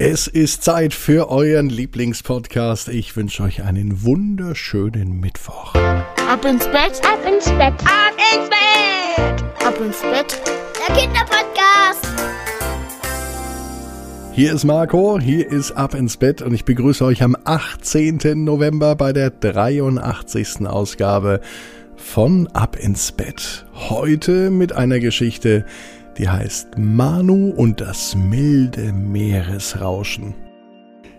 Es ist Zeit für euren Lieblingspodcast. Ich wünsche euch einen wunderschönen Mittwoch. Ab ins Bett, ab ins Bett, ab ins Bett, ab ins Bett. Der Kinderpodcast. Hier ist Marco, hier ist Ab ins Bett und ich begrüße euch am 18. November bei der 83. Ausgabe von Ab ins Bett. Heute mit einer Geschichte, die heißt Manu und das milde Meeresrauschen.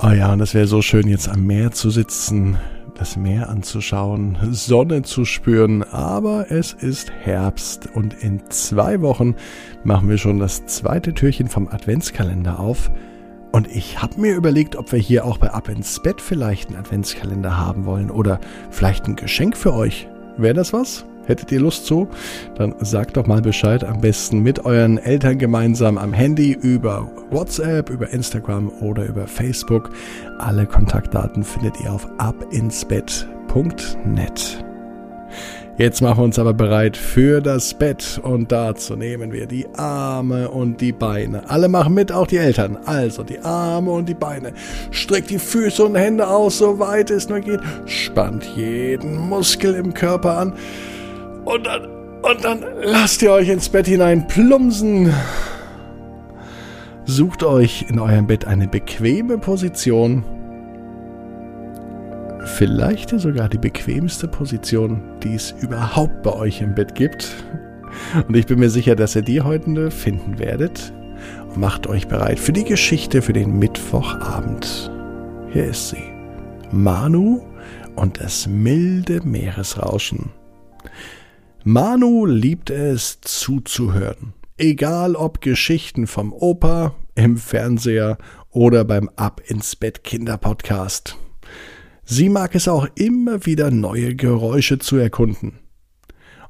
Oh ja, und das wäre so schön, jetzt am Meer zu sitzen, das Meer anzuschauen, Sonne zu spüren, aber es ist Herbst und in zwei Wochen machen wir schon das zweite Türchen vom Adventskalender auf. Und ich habe mir überlegt, ob wir hier auch bei Ab ins Bett vielleicht einen Adventskalender haben wollen oder vielleicht ein Geschenk für euch. Wäre das was? Hättet ihr Lust zu? Dann sagt doch mal Bescheid, am besten mit euren Eltern gemeinsam am Handy über WhatsApp, über Instagram oder über Facebook. Alle Kontaktdaten findet ihr auf abinsbett.net. Jetzt machen wir uns aber bereit für das Bett und dazu nehmen wir die Arme und die Beine. Alle machen mit, auch die Eltern. Also die Arme und die Beine. Streckt die Füße und Hände aus, so weit es nur geht. Spannt jeden Muskel im Körper an. Und dann, und dann lasst ihr euch ins Bett hinein plumpsen. Sucht euch in eurem Bett eine bequeme Position. Vielleicht sogar die bequemste Position, die es überhaupt bei euch im Bett gibt. Und ich bin mir sicher, dass ihr die heute finden werdet. Und macht euch bereit für die Geschichte für den Mittwochabend. Hier ist sie. Manu und das milde Meeresrauschen. Manu liebt es zuzuhören. Egal ob Geschichten vom Opa, im Fernseher oder beim Ab ins Bett Kinderpodcast. Sie mag es auch immer wieder neue Geräusche zu erkunden.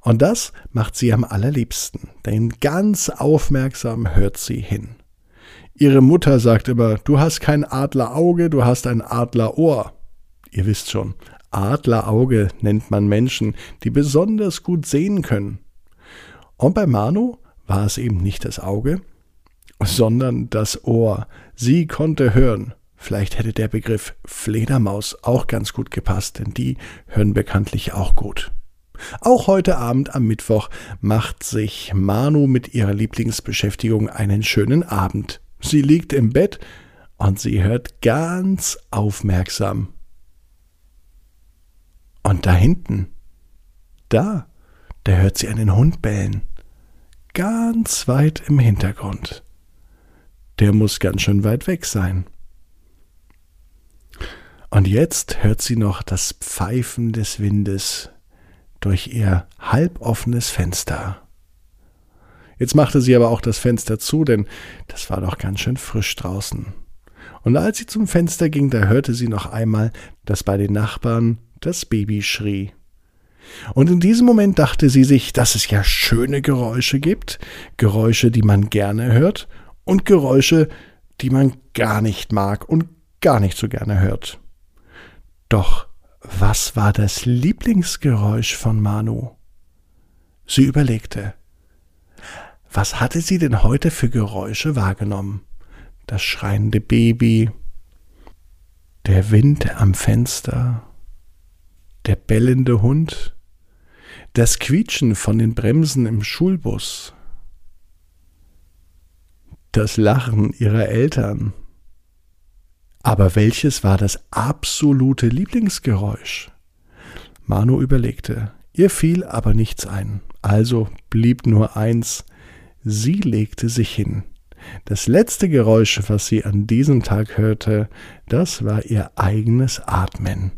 Und das macht sie am allerliebsten, denn ganz aufmerksam hört sie hin. Ihre Mutter sagt immer, du hast kein Adlerauge, du hast ein Adlerohr. Ihr wisst schon, Adlerauge nennt man Menschen, die besonders gut sehen können. Und bei Manu war es eben nicht das Auge, sondern das Ohr. Sie konnte hören. Vielleicht hätte der Begriff Fledermaus auch ganz gut gepasst, denn die hören bekanntlich auch gut. Auch heute Abend am Mittwoch macht sich Manu mit ihrer Lieblingsbeschäftigung einen schönen Abend. Sie liegt im Bett und sie hört ganz aufmerksam und da hinten, da, da hört sie einen Hund bellen. Ganz weit im Hintergrund. Der muss ganz schön weit weg sein. Und jetzt hört sie noch das Pfeifen des Windes durch ihr halboffenes Fenster. Jetzt machte sie aber auch das Fenster zu, denn das war doch ganz schön frisch draußen. Und als sie zum Fenster ging, da hörte sie noch einmal, dass bei den Nachbarn das Baby schrie. Und in diesem Moment dachte sie sich, dass es ja schöne Geräusche gibt, Geräusche, die man gerne hört, und Geräusche, die man gar nicht mag und gar nicht so gerne hört. Doch was war das Lieblingsgeräusch von Manu? Sie überlegte. Was hatte sie denn heute für Geräusche wahrgenommen? Das schreiende Baby, der Wind am Fenster, der bellende Hund, das Quietschen von den Bremsen im Schulbus, das Lachen ihrer Eltern. Aber welches war das absolute Lieblingsgeräusch? Manu überlegte. Ihr fiel aber nichts ein. Also blieb nur eins. Sie legte sich hin. Das letzte Geräusch, was sie an diesem Tag hörte, das war ihr eigenes Atmen.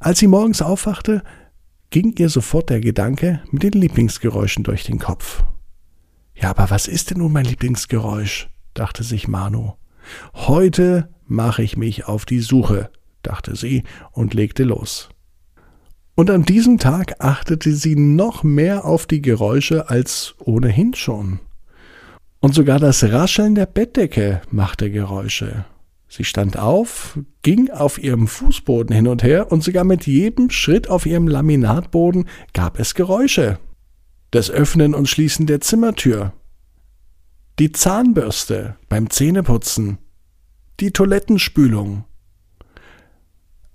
Als sie morgens aufwachte, ging ihr sofort der Gedanke mit den Lieblingsgeräuschen durch den Kopf. Ja, aber was ist denn nun mein Lieblingsgeräusch? dachte sich Manu. Heute mache ich mich auf die Suche, dachte sie und legte los. Und an diesem Tag achtete sie noch mehr auf die Geräusche als ohnehin schon. Und sogar das Rascheln der Bettdecke machte Geräusche. Sie stand auf, ging auf ihrem Fußboden hin und her und sogar mit jedem Schritt auf ihrem Laminatboden gab es Geräusche. Das Öffnen und Schließen der Zimmertür. Die Zahnbürste beim Zähneputzen. die Toilettenspülung.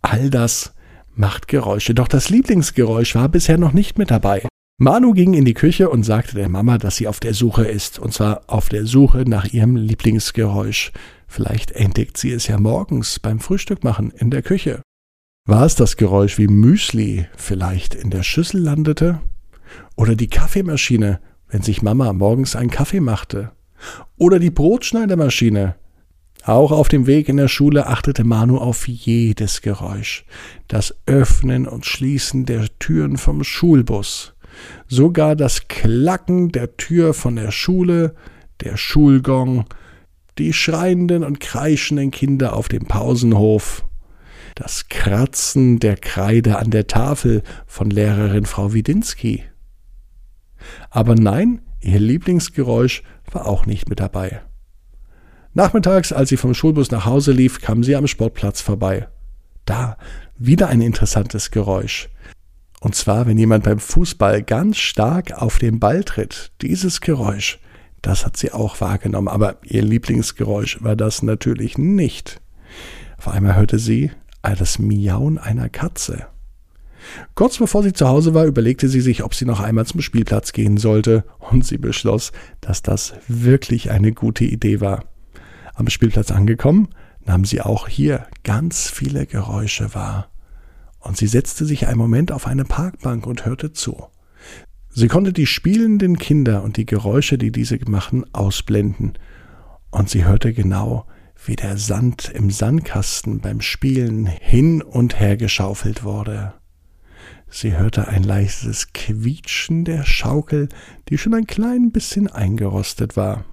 All das macht Geräusche, doch das Lieblingsgeräusch war bisher noch nicht mit dabei. Manu ging in die Küche und sagte der Mama, dass sie auf der Suche ist, und zwar auf der Suche nach ihrem Lieblingsgeräusch. Vielleicht entdeckt sie es ja morgens beim Frühstück machen in der Küche. War es das Geräusch, wie Müsli vielleicht in der Schüssel landete? Oder die Kaffeemaschine, wenn sich Mama morgens einen Kaffee machte? Oder die Brotschneidermaschine, auch auf dem Weg in der Schule achtete Manu auf jedes Geräusch, das Öffnen und Schließen der Türen vom Schulbus, sogar das Klacken der Tür von der Schule, der Schulgong, die schreienden und kreischenden Kinder auf dem Pausenhof, das Kratzen der Kreide an der Tafel von Lehrerin Frau Widinski. Aber nein, ihr Lieblingsgeräusch war auch nicht mit dabei. Nachmittags, als sie vom Schulbus nach Hause lief, kam sie am Sportplatz vorbei. Da wieder ein interessantes Geräusch. Und zwar, wenn jemand beim Fußball ganz stark auf den Ball tritt. Dieses Geräusch, das hat sie auch wahrgenommen. Aber ihr Lieblingsgeräusch war das natürlich nicht. Auf einmal hörte sie das Miauen einer Katze. Kurz bevor sie zu Hause war, überlegte sie sich, ob sie noch einmal zum Spielplatz gehen sollte, und sie beschloss, dass das wirklich eine gute Idee war. Am Spielplatz angekommen, nahm sie auch hier ganz viele Geräusche wahr. Und sie setzte sich einen Moment auf eine Parkbank und hörte zu. Sie konnte die spielenden Kinder und die Geräusche, die diese machten, ausblenden. Und sie hörte genau, wie der Sand im Sandkasten beim Spielen hin und her geschaufelt wurde. Sie hörte ein leises Quietschen der Schaukel, die schon ein klein bisschen eingerostet war.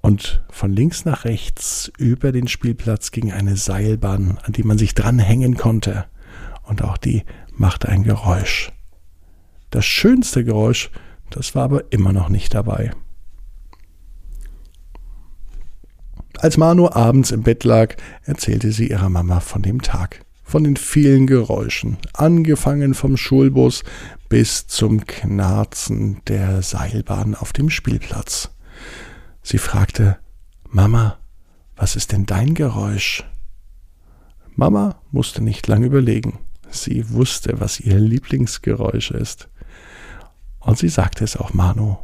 Und von links nach rechts über den Spielplatz ging eine Seilbahn, an die man sich dranhängen konnte. Und auch die machte ein Geräusch. Das schönste Geräusch, das war aber immer noch nicht dabei. Als Manu abends im Bett lag, erzählte sie ihrer Mama von dem Tag, von den vielen Geräuschen, angefangen vom Schulbus bis zum Knarzen der Seilbahn auf dem Spielplatz. Sie fragte, Mama, was ist denn dein Geräusch? Mama musste nicht lang überlegen. Sie wusste, was ihr Lieblingsgeräusch ist. Und sie sagte es auch Manu.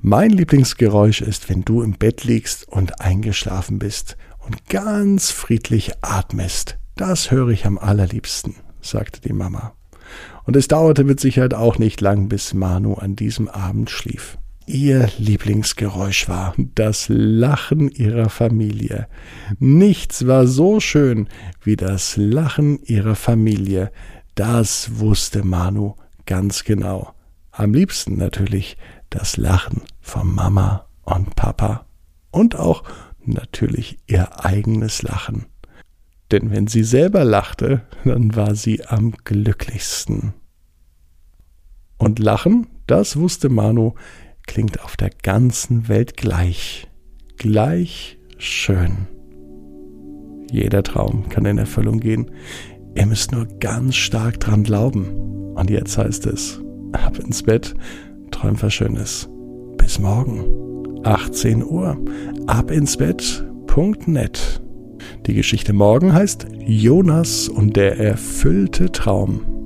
Mein Lieblingsgeräusch ist, wenn du im Bett liegst und eingeschlafen bist und ganz friedlich atmest. Das höre ich am allerliebsten, sagte die Mama. Und es dauerte mit Sicherheit auch nicht lang, bis Manu an diesem Abend schlief ihr Lieblingsgeräusch war, das Lachen ihrer Familie. Nichts war so schön wie das Lachen ihrer Familie. Das wusste Manu ganz genau. Am liebsten natürlich das Lachen von Mama und Papa und auch natürlich ihr eigenes Lachen. Denn wenn sie selber lachte, dann war sie am glücklichsten. Und Lachen, das wusste Manu, klingt auf der ganzen Welt gleich, gleich schön. Jeder Traum kann in Erfüllung gehen. Ihr müsst nur ganz stark dran glauben. Und jetzt heißt es, ab ins Bett, träum was Schönes. Bis morgen, 18 Uhr, ab ins Bett.net. Die Geschichte morgen heißt Jonas und der erfüllte Traum.